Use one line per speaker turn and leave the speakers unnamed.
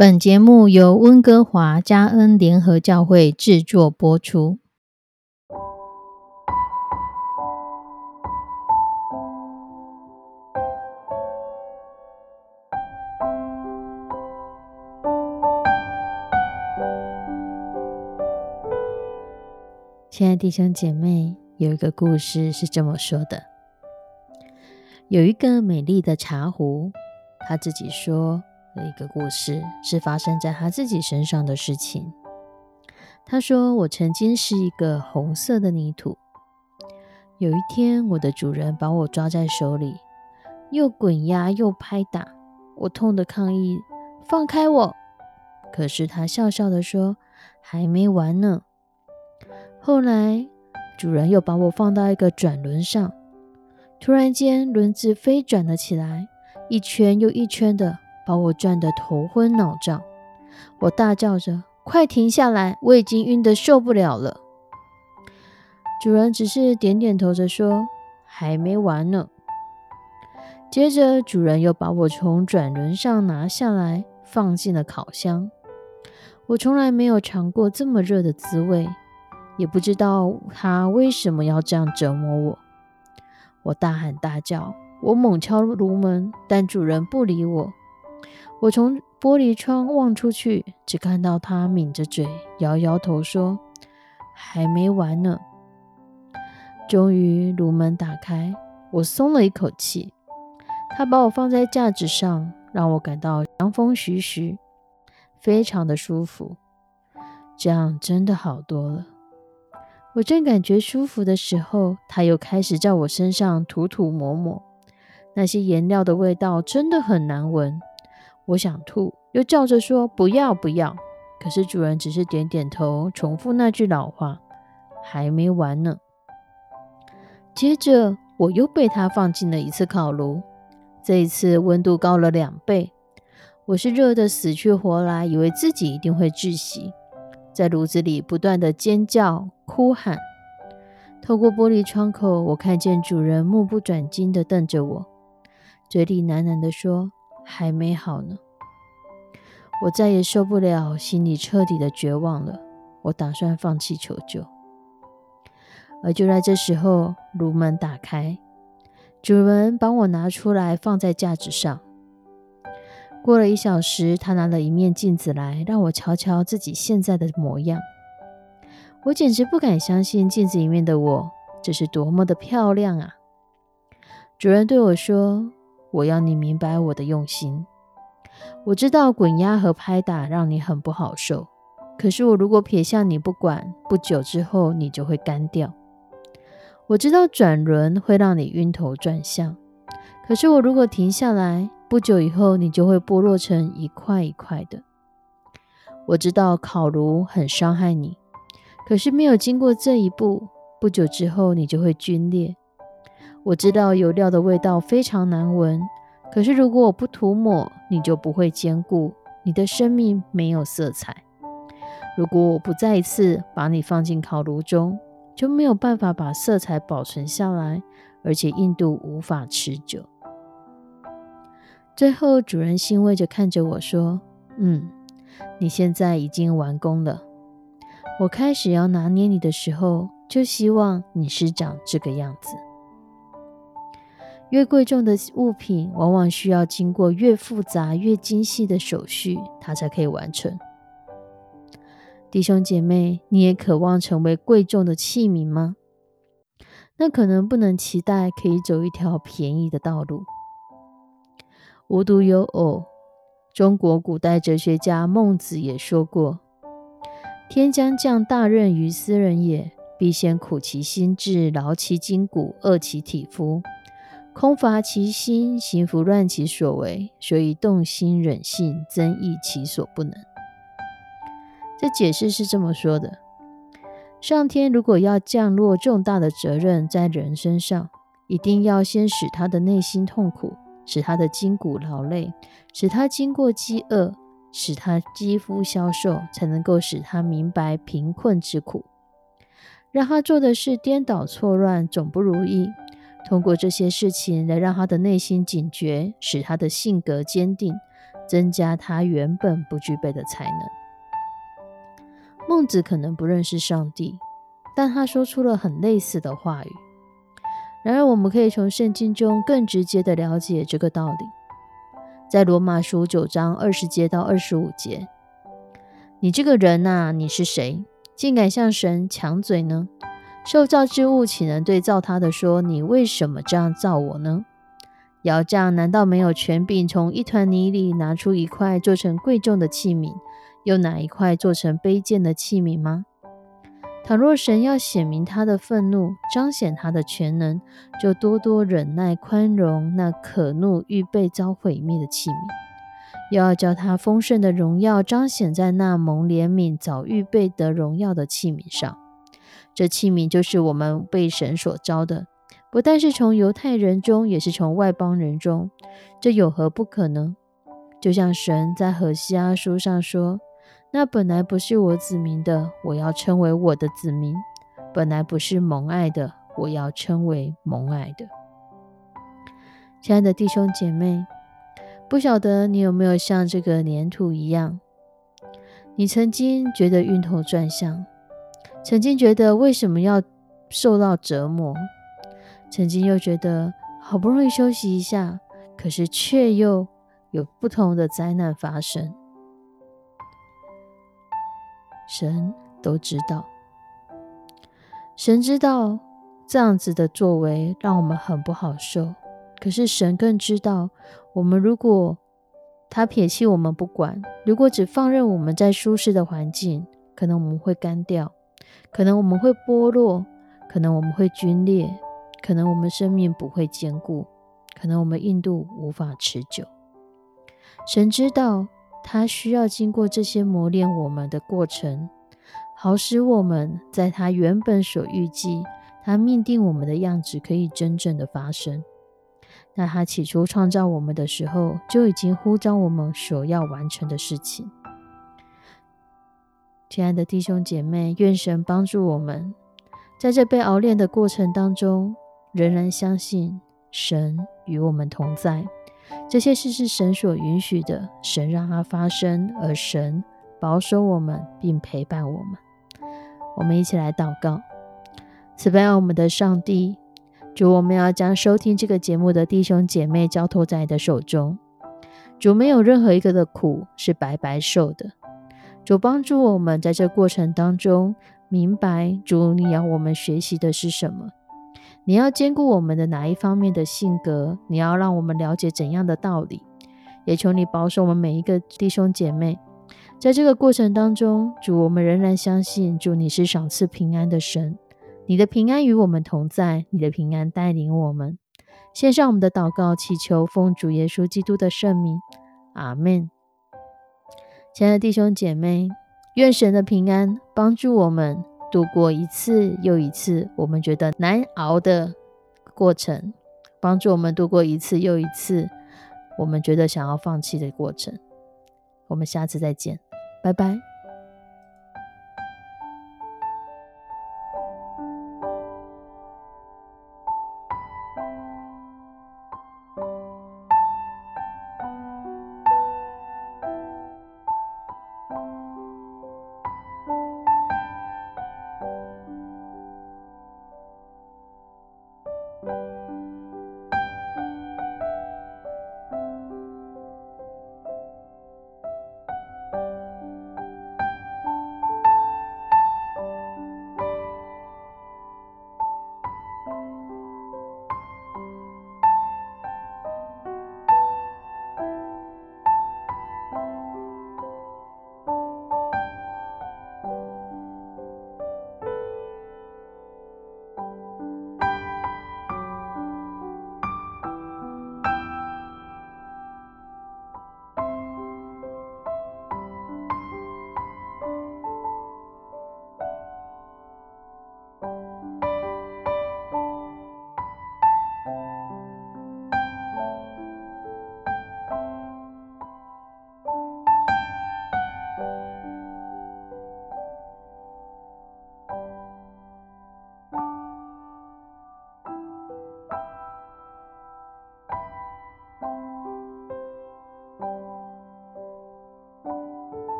本节目由温哥华加恩联合教会制作播出。亲爱的弟兄姐妹，有一个故事是这么说的：有一个美丽的茶壶，他自己说。的一个故事是发生在他自己身上的事情。他说：“我曾经是一个红色的泥土。有一天，我的主人把我抓在手里，又滚压又拍打，我痛的抗议：‘放开我！’可是他笑笑的说：‘还没完呢。’后来，主人又把我放到一个转轮上，突然间，轮子飞转了起来，一圈又一圈的。”把我转得头昏脑胀，我大叫着：“快停下来！我已经晕得受不了了。”主人只是点点头着说：“还没完呢。”接着，主人又把我从转轮上拿下来，放进了烤箱。我从来没有尝过这么热的滋味，也不知道他为什么要这样折磨我。我大喊大叫，我猛敲炉门，但主人不理我。我从玻璃窗望出去，只看到他抿着嘴，摇摇头，说：“还没完呢。”终于，炉门打开，我松了一口气。他把我放在架子上，让我感到凉风徐徐，非常的舒服。这样真的好多了。我正感觉舒服的时候，他又开始在我身上涂涂抹抹，那些颜料的味道真的很难闻。我想吐，又叫着说不要不要。可是主人只是点点头，重复那句老话：“还没完呢。”接着我又被他放进了一次烤炉，这一次温度高了两倍。我是热得死去活来，以为自己一定会窒息，在炉子里不断的尖叫哭喊。透过玻璃窗口，我看见主人目不转睛的瞪着我，嘴里喃喃的说。还没好呢，我再也受不了，心里彻底的绝望了。我打算放弃求救。而就在这时候，炉门打开，主人把我拿出来放在架子上。过了一小时，他拿了一面镜子来，让我瞧瞧自己现在的模样。我简直不敢相信镜子里面的我，这是多么的漂亮啊！主人对我说。我要你明白我的用心。我知道滚压和拍打让你很不好受，可是我如果撇下你不管，不久之后你就会干掉。我知道转轮会让你晕头转向，可是我如果停下来，不久以后你就会剥落成一块一块的。我知道烤炉很伤害你，可是没有经过这一步，不久之后你就会皲裂。我知道油料的味道非常难闻，可是如果我不涂抹，你就不会坚固，你的生命没有色彩。如果我不再一次把你放进烤炉中，就没有办法把色彩保存下来，而且硬度无法持久。最后，主人欣慰着看着我说：“嗯，你现在已经完工了。我开始要拿捏你的时候，就希望你是长这个样子。”越贵重的物品，往往需要经过越复杂、越精细的手续，它才可以完成。弟兄姐妹，你也渴望成为贵重的器皿吗？那可能不能期待可以走一条便宜的道路。无独有偶，中国古代哲学家孟子也说过：“天将降大任于斯人也，必先苦其心志，劳其筋骨，饿其体肤。”空乏其心，行拂乱其所为，所以动心忍性，增益其所不能。这解释是这么说的：上天如果要降落重大的责任在人身上，一定要先使他的内心痛苦，使他的筋骨劳累，使他经过饥饿，使他肌肤消瘦，才能够使他明白贫困之苦，让他做的事颠倒错乱，总不如意。通过这些事情来让他的内心警觉，使他的性格坚定，增加他原本不具备的才能。孟子可能不认识上帝，但他说出了很类似的话语。然而，我们可以从圣经中更直接的了解这个道理。在罗马书九章二十节到二十五节，你这个人呐，你是谁，竟敢向神抢嘴呢？受造之物岂能对造他的说：“你为什么这样造我呢？”窑匠难道没有权柄从一团泥里拿出一块做成贵重的器皿，又拿一块做成卑贱的器皿吗？倘若神要显明他的愤怒，彰显他的全能，就多多忍耐宽容那可怒预备遭毁灭的器皿，又要叫他丰盛的荣耀彰显在那蒙怜悯早预备得荣耀的器皿上。这器皿就是我们被神所招的，不但是从犹太人中，也是从外邦人中。这有何不可呢？就像神在何西阿书上说：“那本来不是我子民的，我要称为我的子民；本来不是蒙爱的，我要称为蒙爱的。”亲爱的弟兄姐妹，不晓得你有没有像这个粘土一样，你曾经觉得晕头转向。曾经觉得为什么要受到折磨？曾经又觉得好不容易休息一下，可是却又有不同的灾难发生。神都知道，神知道这样子的作为让我们很不好受。可是神更知道，我们如果他撇弃我们不管，如果只放任我们在舒适的环境，可能我们会干掉。可能我们会剥落，可能我们会皲裂，可能我们生命不会坚固，可能我们硬度无法持久。神知道，他需要经过这些磨练我们的过程，好使我们在他原本所预计、他命定我们的样子可以真正的发生。那他起初创造我们的时候，就已经呼召我们所要完成的事情。亲爱的弟兄姐妹，愿神帮助我们，在这被熬炼的过程当中，仍然相信神与我们同在。这些事是神所允许的，神让它发生，而神保守我们并陪伴我们。我们一起来祷告：慈悲爱我们的上帝，主，我们要将收听这个节目的弟兄姐妹交托在你的手中。主，没有任何一个的苦是白白受的。主帮助我们在这过程当中明白，主你要我们学习的是什么？你要兼顾我们的哪一方面的性格？你要让我们了解怎样的道理？也求你保守我们每一个弟兄姐妹，在这个过程当中，主我们仍然相信，主你是赏赐平安的神，你的平安与我们同在，你的平安带领我们。献上我们的祷告，祈求奉主耶稣基督的圣名，阿门。亲爱的弟兄姐妹，愿神的平安帮助我们度过一次又一次我们觉得难熬的过程，帮助我们度过一次又一次我们觉得想要放弃的过程。我们下次再见，拜拜。thank you.